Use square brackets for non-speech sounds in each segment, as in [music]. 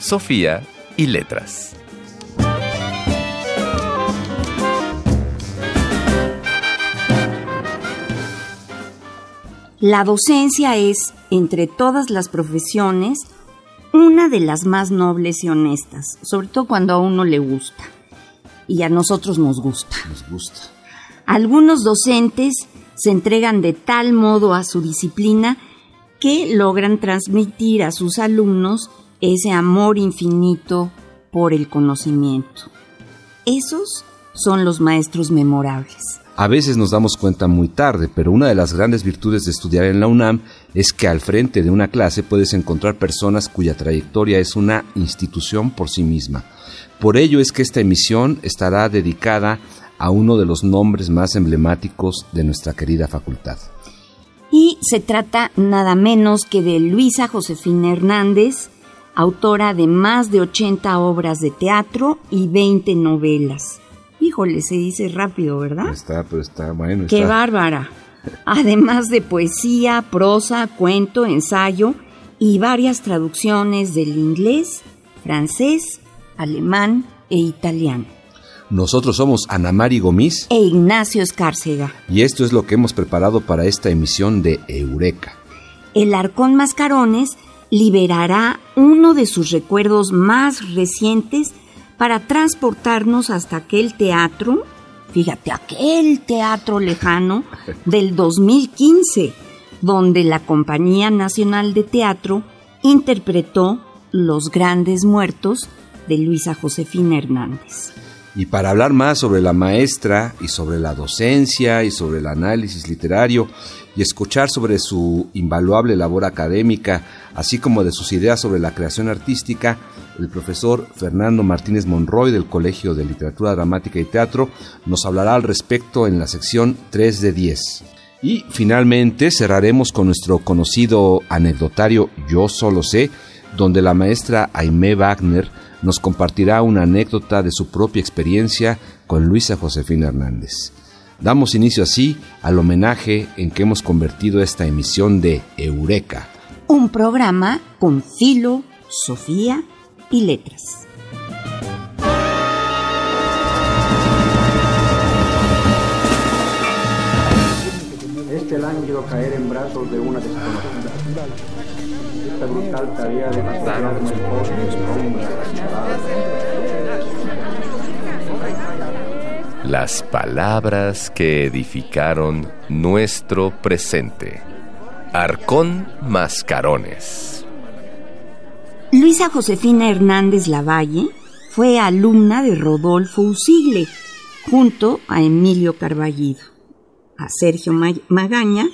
Sofía y letras. La docencia es, entre todas las profesiones, una de las más nobles y honestas, sobre todo cuando a uno le gusta. Y a nosotros nos gusta. Nos gusta. Algunos docentes se entregan de tal modo a su disciplina que logran transmitir a sus alumnos ese amor infinito por el conocimiento. Esos son los maestros memorables. A veces nos damos cuenta muy tarde, pero una de las grandes virtudes de estudiar en la UNAM es que al frente de una clase puedes encontrar personas cuya trayectoria es una institución por sí misma. Por ello es que esta emisión estará dedicada a uno de los nombres más emblemáticos de nuestra querida facultad. Y se trata nada menos que de Luisa Josefina Hernández, autora de más de 80 obras de teatro y 20 novelas. Híjole, se dice rápido, ¿verdad? Está, pero está bueno. ¡Qué bárbara! Además de poesía, prosa, cuento, ensayo y varias traducciones del inglés, francés, alemán e italiano. Nosotros somos Ana Mari Gomis E Ignacio Escárcega. y esto es lo que hemos preparado para esta emisión de Eureka. El Arcón Mascarones liberará uno de sus recuerdos más recientes para transportarnos hasta aquel teatro, fíjate, aquel teatro lejano [laughs] del 2015, donde la Compañía Nacional de Teatro interpretó Los Grandes Muertos de Luisa Josefina Hernández. Y para hablar más sobre la maestra y sobre la docencia y sobre el análisis literario y escuchar sobre su invaluable labor académica, así como de sus ideas sobre la creación artística, el profesor Fernando Martínez Monroy del Colegio de Literatura Dramática y Teatro nos hablará al respecto en la sección 3 de 10. Y finalmente cerraremos con nuestro conocido anecdotario Yo solo sé, donde la maestra Aimé Wagner nos compartirá una anécdota de su propia experiencia con Luisa Josefina Hernández. Damos inicio así al homenaje en que hemos convertido esta emisión de Eureka. Un programa con filo, Sofía y letras. Este lánguido caer en brazos de una desconocida. Esta brutal tarea de sombra Las palabras que edificaron nuestro presente. Arcón Mascarones. Luisa Josefina Hernández Lavalle fue alumna de Rodolfo Usigle, junto a Emilio Carballido, a Sergio Ma- Magaña,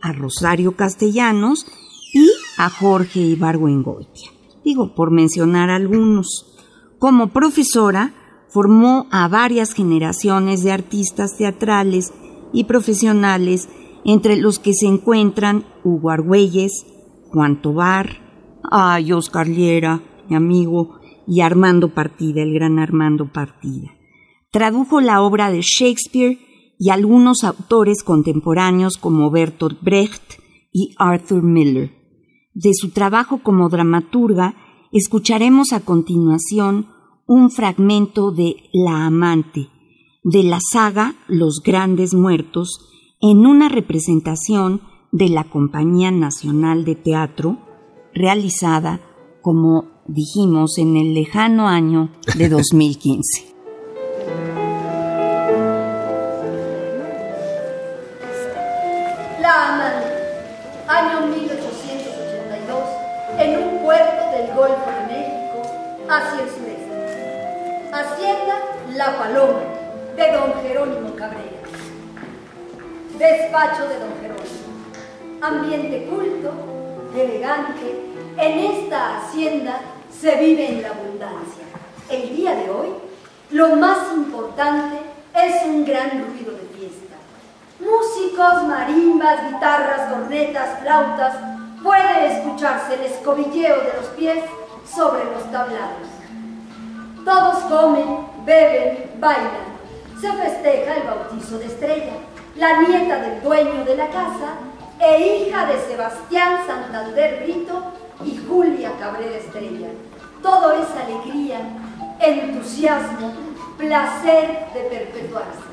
a Rosario Castellanos y a Jorge Ibargüengoitia. Digo, por mencionar algunos. Como profesora, formó a varias generaciones de artistas teatrales y profesionales, entre los que se encuentran Hugo Argüelles, Juan Tobar, ay, Oscar Liera, mi amigo, y Armando Partida, el gran Armando Partida. Tradujo la obra de Shakespeare y algunos autores contemporáneos como Bertolt Brecht y Arthur Miller. De su trabajo como dramaturga, escucharemos a continuación un fragmento de La amante, de la saga Los Grandes Muertos, en una representación de la Compañía Nacional de Teatro, realizada, como dijimos, en el lejano año de [laughs] 2015. Paloma, de don Jerónimo Cabrera. Despacho de don Jerónimo. Ambiente culto, elegante, en esta hacienda se vive en la abundancia. El día de hoy, lo más importante es un gran ruido de fiesta. Músicos, marimbas, guitarras, cornetas, flautas, puede escucharse el escobilleo de los pies sobre los tablados. Todos comen, beben, bailan. Se festeja el bautizo de Estrella, la nieta del dueño de la casa e hija de Sebastián Santander Brito y Julia Cabrera Estrella. Todo es alegría, entusiasmo, placer de perpetuarse.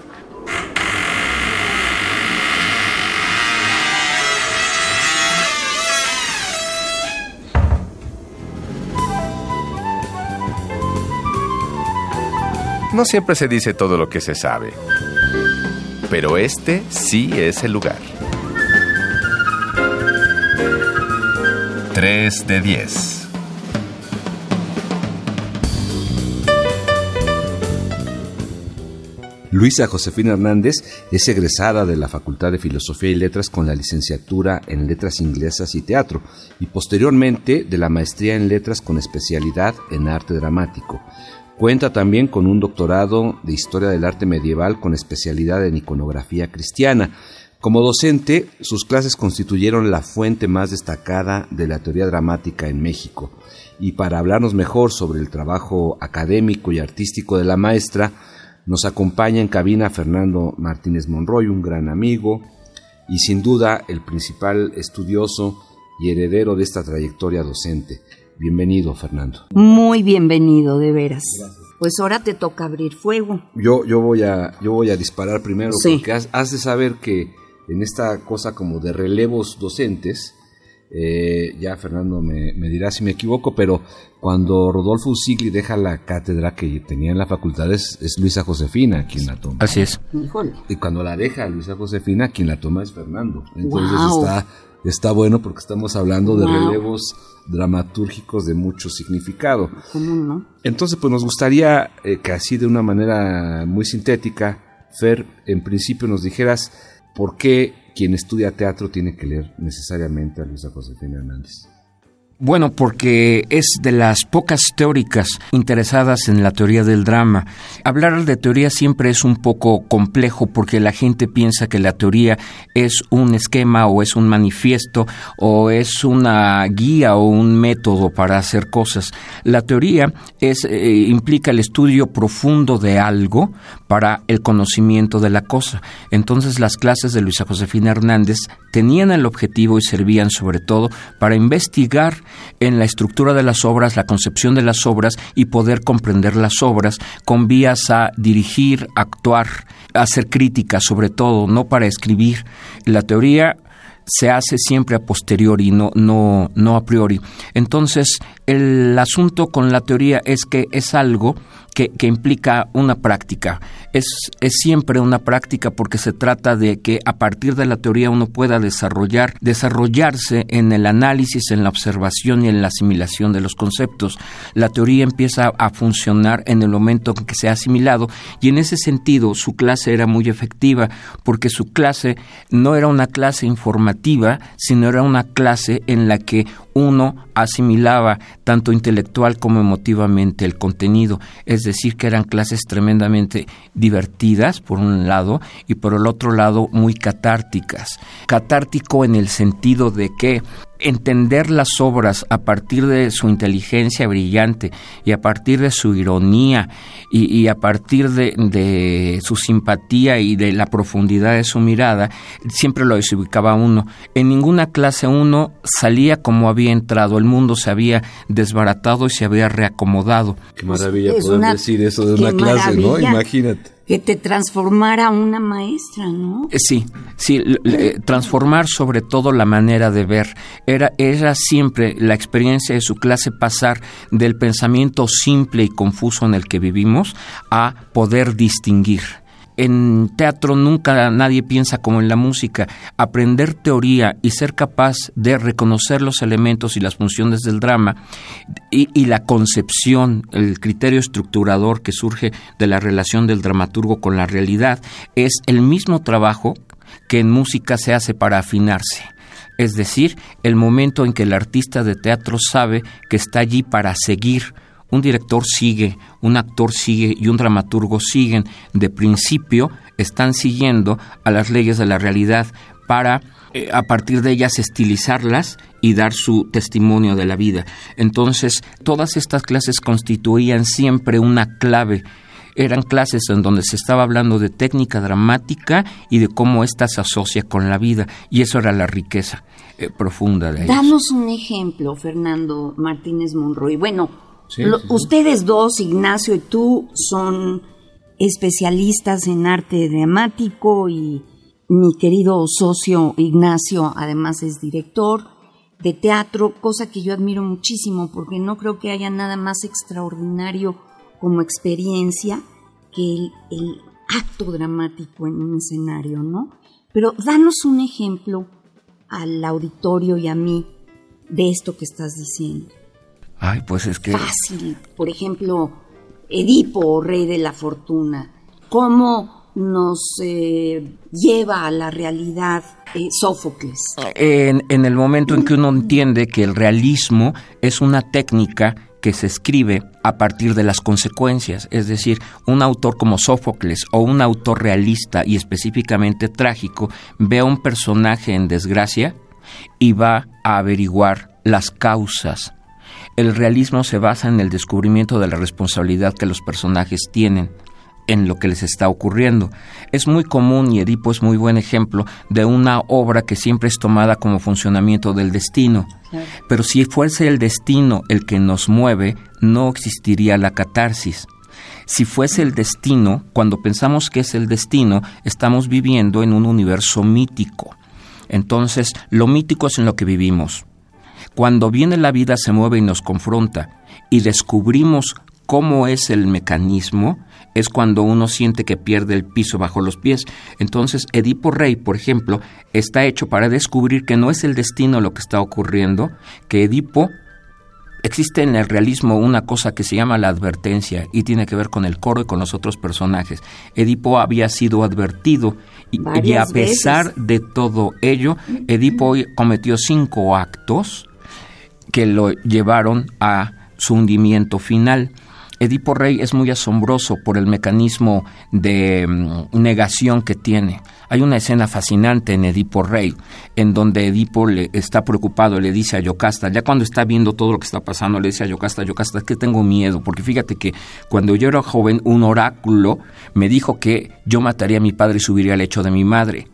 No siempre se dice todo lo que se sabe, pero este sí es el lugar. 3 de 10. Luisa Josefina Hernández es egresada de la Facultad de Filosofía y Letras con la licenciatura en Letras Inglesas y Teatro y posteriormente de la maestría en Letras con especialidad en Arte Dramático. Cuenta también con un doctorado de Historia del Arte Medieval con especialidad en iconografía cristiana. Como docente, sus clases constituyeron la fuente más destacada de la teoría dramática en México. Y para hablarnos mejor sobre el trabajo académico y artístico de la maestra, nos acompaña en cabina Fernando Martínez Monroy, un gran amigo y sin duda el principal estudioso y heredero de esta trayectoria docente. Bienvenido, Fernando. Muy bienvenido, de veras. Pues ahora te toca abrir fuego. Yo, yo, voy, a, yo voy a disparar primero, porque has, de saber que en esta cosa como de relevos docentes, eh, ya Fernando me, dirá si me equivoco, pero cuando Rodolfo Usigli deja la cátedra que tenía en la facultad es, Luisa Josefina quien la toma. Así es. Y cuando la deja Luisa Josefina, quien la toma es Fernando. Entonces está está bueno porque estamos hablando de relevos dramatúrgicos de mucho significado. Entonces, pues nos gustaría eh, que así de una manera muy sintética, Fer, en principio nos dijeras por qué quien estudia teatro tiene que leer necesariamente a Luisa Josefina Hernández. Bueno, porque es de las pocas teóricas interesadas en la teoría del drama. Hablar de teoría siempre es un poco complejo porque la gente piensa que la teoría es un esquema o es un manifiesto o es una guía o un método para hacer cosas. La teoría es, eh, implica el estudio profundo de algo para el conocimiento de la cosa. Entonces las clases de Luisa Josefina Hernández tenían el objetivo y servían sobre todo para investigar en la estructura de las obras, la concepción de las obras y poder comprender las obras con vías a dirigir, actuar, hacer crítica sobre todo, no para escribir. La teoría se hace siempre a posteriori, no, no, no a priori. Entonces, el asunto con la teoría es que es algo que, implica una práctica. Es, es, siempre una práctica porque se trata de que a partir de la teoría uno pueda desarrollar, desarrollarse en el análisis, en la observación y en la asimilación de los conceptos. La teoría empieza a funcionar en el momento en que se ha asimilado y en ese sentido su clase era muy efectiva porque su clase no era una clase informativa, sino era una clase en la que uno asimilaba tanto intelectual como emotivamente el contenido, es decir, que eran clases tremendamente divertidas, por un lado, y por el otro lado muy catárticas. Catártico en el sentido de que entender las obras a partir de su inteligencia brillante y a partir de su ironía y, a partir de, su simpatía y de la profundidad de su mirada, siempre lo desubicaba uno. En ninguna clase uno salía como había entrado, el mundo se había desbaratado y se había reacomodado. Qué maravilla poder decir eso de una clase, ¿no? Imagínate que te transformara una maestra, ¿no? Eh, sí, sí, eh, transformar sobre todo la manera de ver. Era, era siempre la experiencia de su clase pasar del pensamiento simple y confuso en el que vivimos a poder distinguir en teatro nunca nadie piensa como en la música. Aprender teoría y ser capaz de reconocer los elementos y las funciones del drama y, la concepción, el criterio estructurador que surge de la relación del dramaturgo con la realidad es el mismo trabajo que en música se hace para afinarse es decir, el momento en que el artista de teatro sabe que está allí para seguir. Un director sigue, un actor sigue y un dramaturgo siguen. De principio están siguiendo a las leyes de la realidad para eh, a partir de ellas estilizarlas y dar su testimonio de la vida. Entonces, todas estas clases constituían siempre una clave eran clases en donde se estaba hablando de técnica dramática y de cómo ésta se asocia con la vida. Y eso era la riqueza eh, profunda de ellos. Danos un ejemplo, Fernando Martínez Monroy. Bueno, ustedes dos, Ignacio y tú, son especialistas en arte dramático y mi querido socio Ignacio además es director de teatro, cosa que yo admiro muchísimo porque no creo que haya nada más extraordinario como experiencia que el, acto dramático en un escenario, ¿no? Pero danos un ejemplo al auditorio y a mí de esto que estás diciendo. Ay, pues es que... Fácil. Por ejemplo, Edipo, rey de la fortuna. ¿Cómo nos eh, lleva a la realidad eh, Sófocles? En, en el momento en que uno entiende que el realismo es una técnica que se escribe a partir de las consecuencias, es decir, un autor como Sófocles o un autor realista y específicamente trágico ve a un personaje en desgracia y va a averiguar las causas. El realismo se basa en el descubrimiento de la responsabilidad que los personajes tienen en lo que les está ocurriendo. Es muy común y Edipo es muy buen ejemplo de una obra que siempre es tomada como funcionamiento del destino. Pero si fuese el destino el que nos mueve, no existiría la catarsis. Si fuese el destino, cuando pensamos que es el destino, estamos viviendo en un universo mítico. Entonces, lo mítico es en lo que vivimos. Cuando viene la vida se mueve y nos confronta y descubrimos cómo es el mecanismo, es cuando uno siente que pierde el piso bajo los pies. Entonces, Edipo Rey, por ejemplo, está hecho para descubrir que no es el destino lo que está ocurriendo, que Edipo existe en el realismo una cosa que se llama la advertencia y tiene que ver con el coro y con los otros personajes. Edipo había sido advertido y, a pesar de todo ello, Edipo cometió cinco actos que lo llevaron a su hundimiento final. Edipo Rey es muy asombroso por el mecanismo de mm, negación que tiene. Hay una escena fascinante en Edipo Rey, en donde Edipo le está preocupado, le dice a Yocasta, ya cuando está viendo todo lo que está pasando, le dice a Yocasta, Yocasta, es que tengo miedo, porque fíjate que cuando yo era joven, un oráculo me dijo que yo mataría a mi padre y subiría al lecho de mi madre.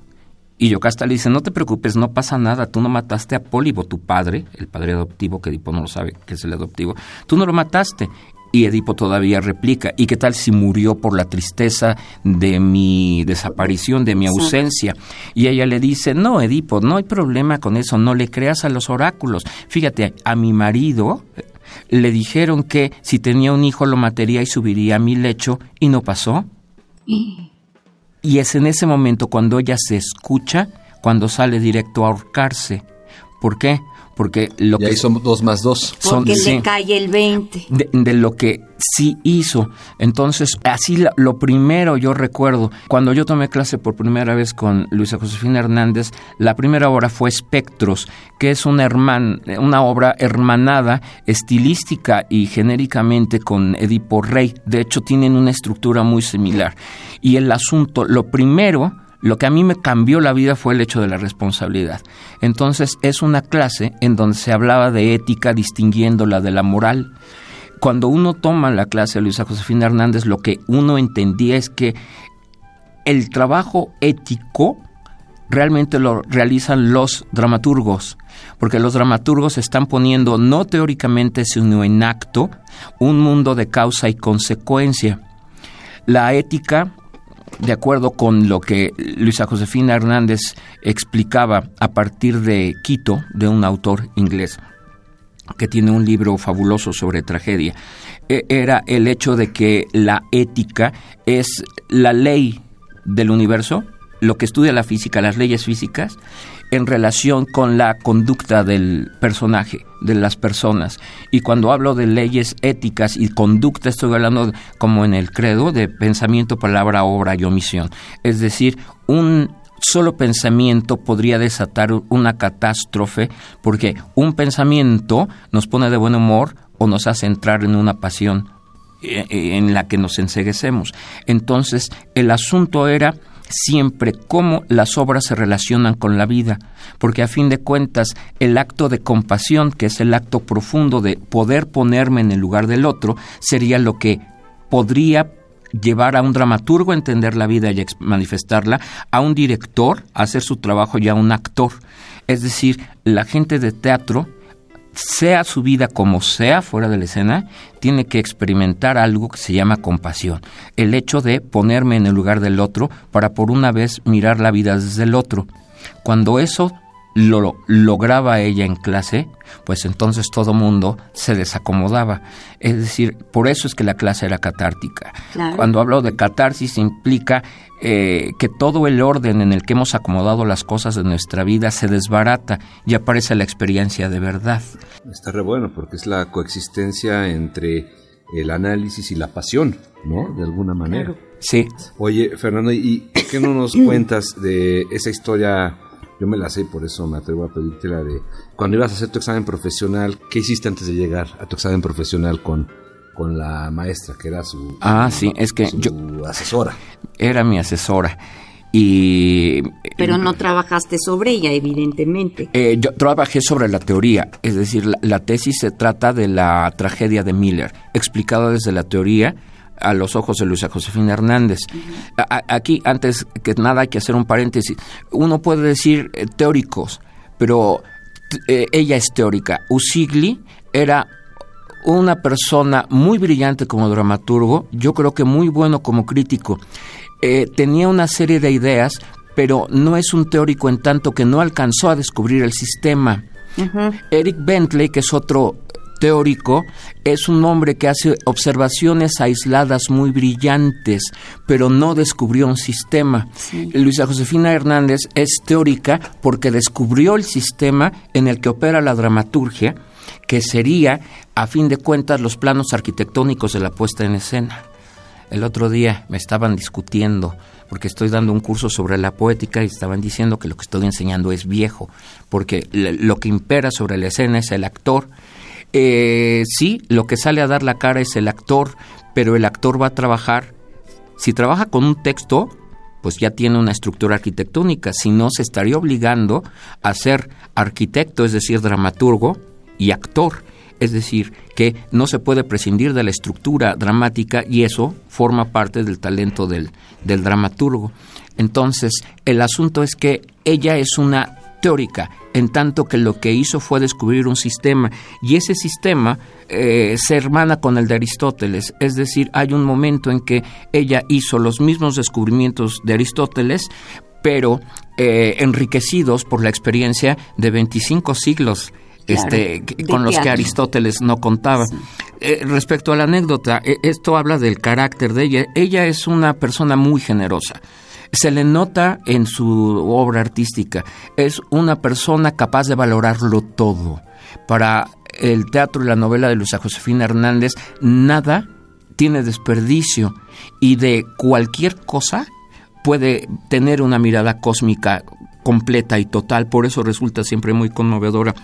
Y Yocasta le dice, no te preocupes, no pasa nada, tú no mataste a Pólibo, tu padre, el padre adoptivo, que Edipo no lo sabe, que es el adoptivo, tú no lo mataste. Y Edipo todavía replica, ¿y qué tal si murió por la tristeza de mi desaparición, de mi ausencia? Y ella le dice, no, Edipo, no hay problema con eso, no le creas a los oráculos. Fíjate, a mi marido eh, le dijeron que si tenía un hijo lo mataría y subiría a mi lecho y no pasó. Y es en ese momento cuando ella se escucha, cuando sale directo a ahorcarse. ¿Por qué? Porque lo y ahí son dos más dos. Porque le cae el 20. De, lo que sí hizo. Entonces, así lo, primero yo recuerdo, cuando yo tomé clase por primera vez con Luisa Josefina Hernández, la primera obra fue Espectros, que es una, una obra hermanada, estilística y genéricamente con Edipo Rey. De hecho, tienen una estructura muy similar. Y el asunto, lo primero lo que a mí me cambió la vida fue el hecho de la responsabilidad. Entonces es una clase en donde se hablaba de ética distinguiéndola de la moral. Cuando uno toma la clase de Luisa Josefina Hernández, lo que uno entendía es que el trabajo ético realmente lo realizan los dramaturgos, porque los dramaturgos están poniendo no teóricamente, sino en acto, un mundo de causa y consecuencia. La ética de acuerdo con lo que Luisa Josefina Hernández explicaba a partir de Quito, de un autor inglés que tiene un libro fabuloso sobre tragedia, e, era el hecho de que la ética es la ley del universo, lo que estudia la física, las leyes físicas, en relación con la conducta del personaje, de las personas. Y cuando hablo de leyes éticas y conducta, estoy hablando como en el credo de pensamiento, palabra, obra y omisión. Es decir, un solo pensamiento podría desatar una catástrofe porque un pensamiento nos pone de buen humor o nos hace entrar en una pasión eh, eh, en la que nos enseguecemos. Entonces, el asunto era siempre cómo las obras se relacionan con la vida, porque a fin de cuentas el acto de compasión, que es el acto profundo de poder ponerme en el lugar del otro, sería lo que podría llevar a un dramaturgo a entender la vida y manifestarla, a un director a hacer su trabajo y a un actor. Es decir, la gente de teatro sea su vida como sea fuera de la escena, tiene que experimentar algo que se llama compasión. El hecho de ponerme en el lugar del otro para por una vez mirar la vida desde el otro. Cuando eso lo lograba ella en clase, pues entonces todo mundo se desacomodaba. Es decir, por eso es que la clase era catártica. Cuando hablo de catarsis implica eh, que todo el orden en el que hemos acomodado las cosas de nuestra vida se desbarata y aparece la experiencia de verdad. Está re bueno porque es la coexistencia entre el análisis y la pasión, ¿no? De alguna manera. Sí. Oye, Fernando, ¿y qué no nos [clears throat] cuentas de esa historia? Yo me la sé, por eso me atrevo a pedirte la de cuando ibas a hacer tu examen profesional, ¿qué hiciste antes de llegar a tu examen profesional con, con la maestra, que era su, ah, sí, es que yo, asesora? Era mi asesora. Y, Pero no trabajaste sobre ella, evidentemente. Eh, yo trabajé sobre la teoría, es decir, la, la, tesis se trata de la tragedia de Miller, explicada desde la teoría a los ojos de Luisa Josefina Hernández. aquí, antes que nada, hay que hacer un paréntesis. Uno puede decir eh, teóricos, pero eh, ella es teórica. Usigli era una persona muy brillante como dramaturgo, yo creo que muy bueno como crítico. Eh, tenía una serie de ideas, pero no es un teórico en tanto que no alcanzó a descubrir el sistema. Eric Bentley, que es otro teórico es un hombre que hace observaciones aisladas muy brillantes, pero no descubrió un sistema. Luisa Josefina Hernández es teórica porque descubrió el sistema en el que opera la dramaturgia, que sería, a fin de cuentas, los planos arquitectónicos de la puesta en escena. El otro día me estaban discutiendo porque estoy dando un curso sobre la poética y estaban diciendo que lo que estoy enseñando es viejo, porque lo que impera sobre la escena es el actor eh, sí, lo que sale a dar la cara es el actor, pero el actor va a trabajar, si trabaja con un texto, pues ya tiene una estructura arquitectónica, si no se estaría obligando a ser arquitecto, es decir, dramaturgo y actor, es decir, que no se puede prescindir de la estructura dramática y eso forma parte del talento del, del dramaturgo. Entonces, el asunto es que ella es una teórica, en tanto que lo que hizo fue descubrir un sistema y ese sistema eh, se hermana con el de Aristóteles, es decir, hay un momento en que ella hizo los mismos descubrimientos de Aristóteles, pero eh, enriquecidos por la experiencia de 25 siglos. este, con los que Aristóteles no contaba. Eh, respecto a la anécdota, esto habla del carácter de ella. Ella es una persona muy generosa se le nota en su obra artística. Es una persona capaz de valorarlo todo. Para el teatro y la novela de Luisa Josefina Hernández, nada tiene desperdicio y de cualquier cosa puede tener una mirada cósmica completa y total, por eso resulta siempre muy conmovedora.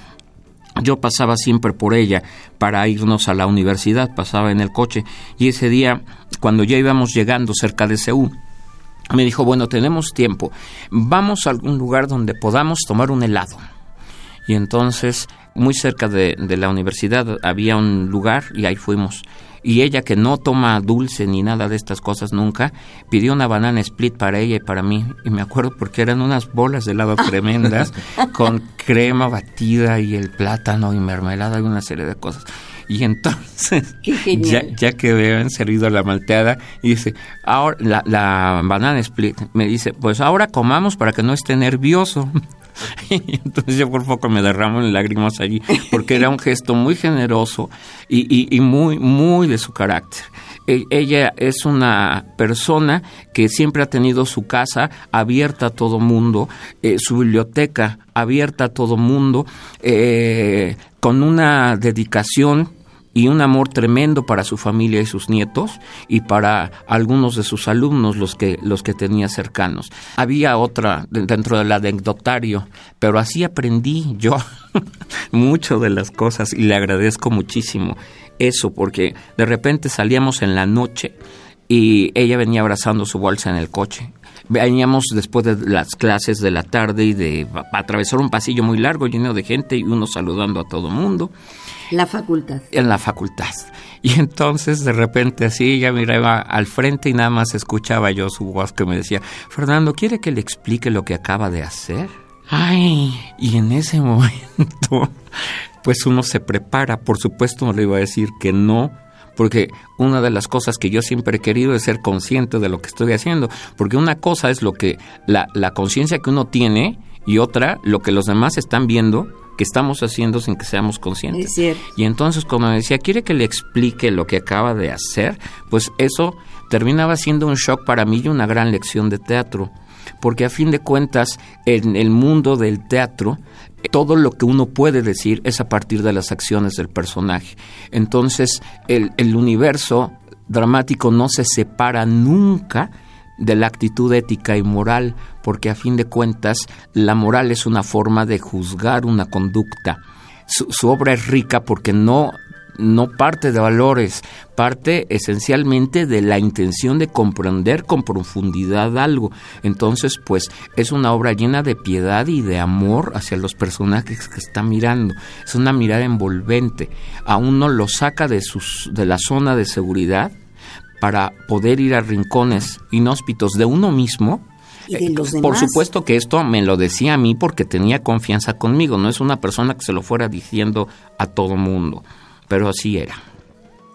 Yo pasaba siempre por ella para irnos a la universidad, pasaba en el coche y ese día, cuando ya íbamos llegando cerca de Seúl, me dijo, bueno, tenemos tiempo, vamos a algún lugar donde podamos tomar un helado. Y entonces, muy cerca de, la universidad había un lugar y ahí fuimos. Y ella, que no toma dulce ni nada de estas cosas nunca, pidió una banana split para ella y para mí. Y me acuerdo porque eran unas bolas de helado tremendas [laughs] con crema batida y el plátano y mermelada y una serie de cosas. Y entonces, ya, ya, que habían servido la malteada, y dice, ahora la, la banana split, me dice, pues ahora comamos para que no esté nervioso. [laughs] Y entonces yo por poco me derramo en lágrimas allí, porque era un gesto muy generoso y, y, muy, muy de su carácter. E, ella es una persona que siempre ha tenido su casa abierta a todo mundo, eh, su biblioteca abierta a todo mundo, eh, con una dedicación y un amor tremendo para su familia y sus nietos y para algunos de sus alumnos, los que, los que tenía cercanos. Había otra dentro del anecdotario, pero así aprendí yo [laughs] mucho de las cosas y le agradezco muchísimo eso, porque de repente salíamos en la noche y ella venía abrazando su bolsa en el coche. Veníamos después de las clases de la tarde y de atravesar un pasillo muy largo lleno de gente y uno saludando a todo mundo. La facultad. En la facultad. Y entonces de repente así ella miraba al frente y nada más escuchaba yo su voz que me decía, Fernando, ¿quiere que le explique lo que acaba de hacer? Ay, y en ese [laughs] momento, pues uno se prepara, por supuesto no le iba a decir que no, porque una de las cosas que yo siempre he querido es ser consciente de lo que estoy haciendo, porque una cosa es lo que la, la conciencia que uno tiene y otra lo que los demás están viendo que estamos haciendo sin que seamos conscientes. Y entonces cuando me decía, ¿quiere que le explique lo que acaba de hacer? Pues eso terminaba siendo un shock para mí y una gran lección de teatro, porque a fin de cuentas en el mundo del teatro todo lo que uno puede decir es a partir de las acciones del personaje. Entonces, el, el universo dramático no se separa nunca de la actitud ética y moral, porque a fin de cuentas la moral es una forma de juzgar una conducta. Su, su obra es rica porque no no parte de valores, parte esencialmente de la intención de comprender con profundidad algo. Entonces, pues es una obra llena de piedad y de amor hacia los personajes que está mirando. Es una mirada envolvente. A uno lo saca de, sus, de la zona de seguridad para poder ir a rincones inhóspitos de uno mismo ¿Y de los por supuesto que esto me lo decía a mí porque tenía confianza conmigo, no es una persona que se lo fuera diciendo a todo mundo, pero así era.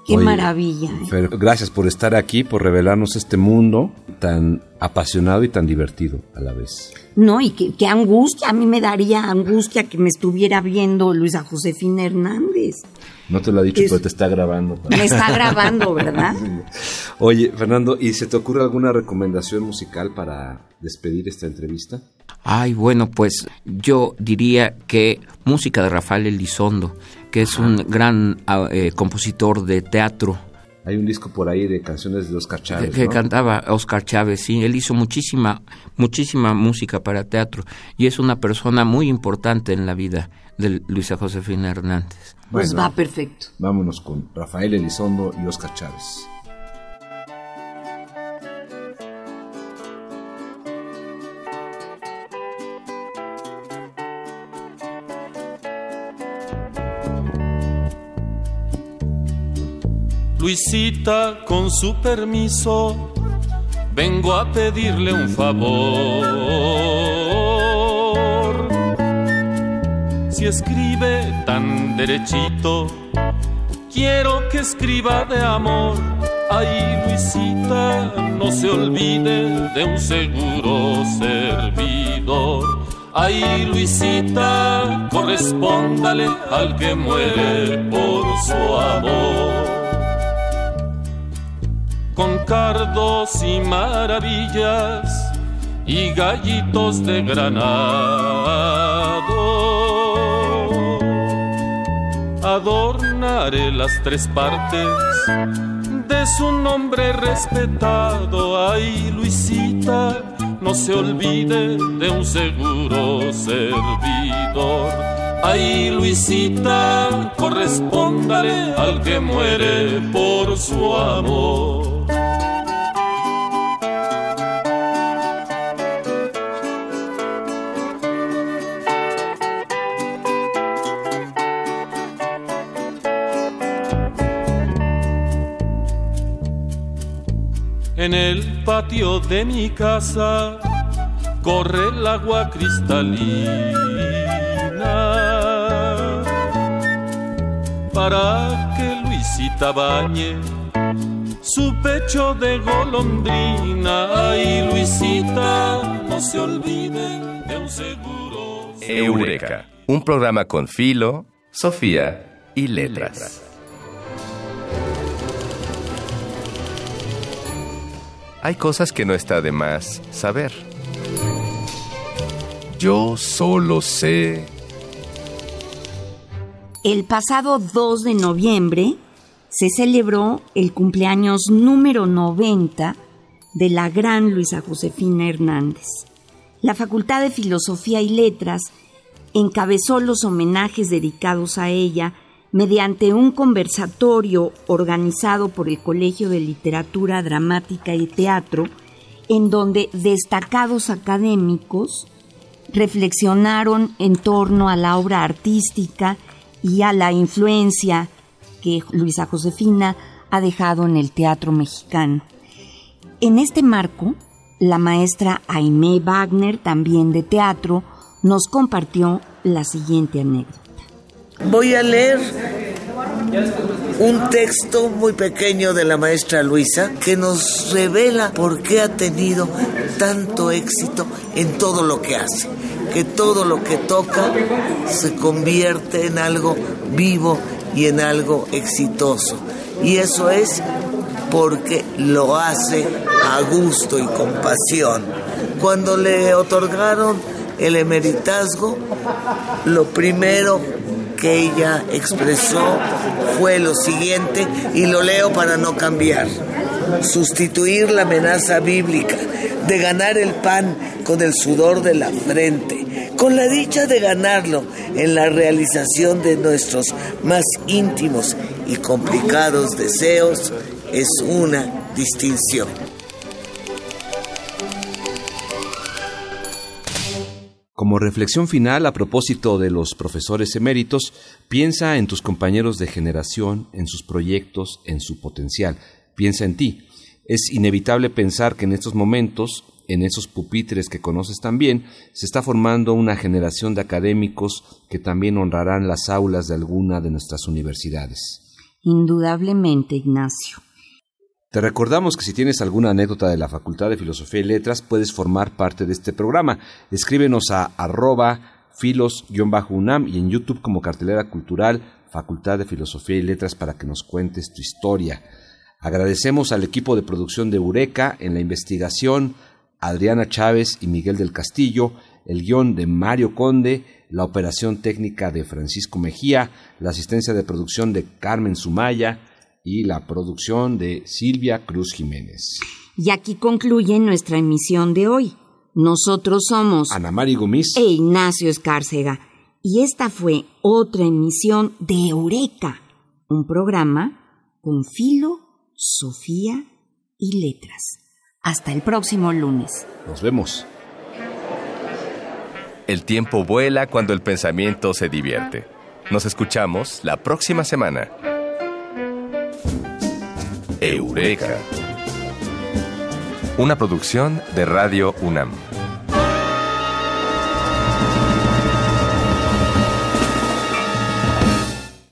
Qué Oye, maravilla. ¿eh? Fer, gracias por estar aquí, por revelarnos este mundo tan apasionado y tan divertido a la vez. No, y qué, qué angustia. A mí me daría angustia que me estuviera viendo Luisa Josefina Hernández. No te lo ha dicho, Es- pero te está grabando. Me está grabando, ¿verdad? [laughs] Oye, Fernando, ¿y se te ocurre alguna recomendación musical para despedir esta entrevista? Ay, bueno, pues yo diría que música de Rafael Elizondo, que es un gran ah, eh, compositor de teatro, Hay un disco por ahí de canciones de Oscar que, Chávez, que ¿no? cantaba Oscar Chávez, sí, él hizo muchísima, muchísima música para teatro y es una persona muy importante en la vida de Luisa Josefina Hernández. Pues Bueno. va perfecto. Vámonos con Rafael Elizondo y Oscar Chávez. Luisita, con su permiso, vengo a pedirle un favor. Si escribe tan derechito, quiero que escriba de amor. Ay, Luisita, no se olvide de un seguro servidor. Ay, Luisita, correspóndale al que muere por su amor y maravillas y gallitos de granado. Adornaré las tres partes de su nombre respetado. Ay, Luisita, no se olvide de un seguro servidor. Ay, Luisita, correspóndale al que muere por su amor. En el patio de mi casa corre el agua cristalina para que Luisita bañe su pecho de golondrina. Ay, Luisita, no se olvide de un seguro. Eureka, un programa con Filo, Sofía y Letras. Hay cosas que no está de más saber. Yo solo sé. El pasado 2 de noviembre se celebró el cumpleaños número 90 de la gran Luisa Josefina Hernández. La Facultad de Filosofía y Letras encabezó los homenajes dedicados a ella mediante un conversatorio organizado por el Colegio de Literatura Dramática y Teatro, en donde destacados académicos reflexionaron en torno a la obra artística y a la influencia que Luisa Josefina ha dejado en el teatro mexicano. En este marco, la maestra Aimee Wagner, también de teatro, nos compartió la siguiente anécdota. Voy a leer un texto muy pequeño de la maestra Luisa que nos revela por qué ha tenido tanto éxito en todo lo que hace, que todo lo que toca se convierte en algo vivo y en algo exitoso. Y eso es porque lo hace a gusto y con pasión. Cuando le otorgaron el emeritazgo, lo primero que ella expresó fue lo siguiente, y lo leo para no cambiar. Sustituir la amenaza bíblica de ganar el pan con el sudor de la frente, con la dicha de ganarlo en la realización de nuestros más íntimos y complicados deseos, es una distinción. Como reflexión final a propósito de los profesores eméritos, piensa en tus compañeros de generación, en sus proyectos, en su potencial. Piensa en ti. Es inevitable pensar que en estos momentos, en esos pupitres que conoces también, se está formando una generación de académicos que también honrarán las aulas de alguna de nuestras universidades. Indudablemente, Ignacio. Te recordamos que si tienes alguna anécdota de la Facultad de Filosofía y Letras, puedes formar parte de este programa. Escríbenos a arroba filos-unam y en YouTube como cartelera cultural Facultad de Filosofía y Letras para que nos cuentes tu historia. Agradecemos al equipo de producción de Eureka en la investigación, Adriana Chávez y Miguel del Castillo, el guion de Mario Conde, la operación técnica de Francisco Mejía, la asistencia de producción de Carmen Sumaya, y la producción de Silvia Cruz Jiménez. Y aquí concluye nuestra emisión de hoy. Nosotros somos Ana Mari Gómez e Ignacio Escárcega. Y esta fue otra emisión de Eureka, un programa con filo, Sofía y letras. Hasta el próximo lunes. Nos vemos. El tiempo vuela cuando el pensamiento se divierte. Nos escuchamos la próxima semana. Eureka. Una producción de Radio UNAM.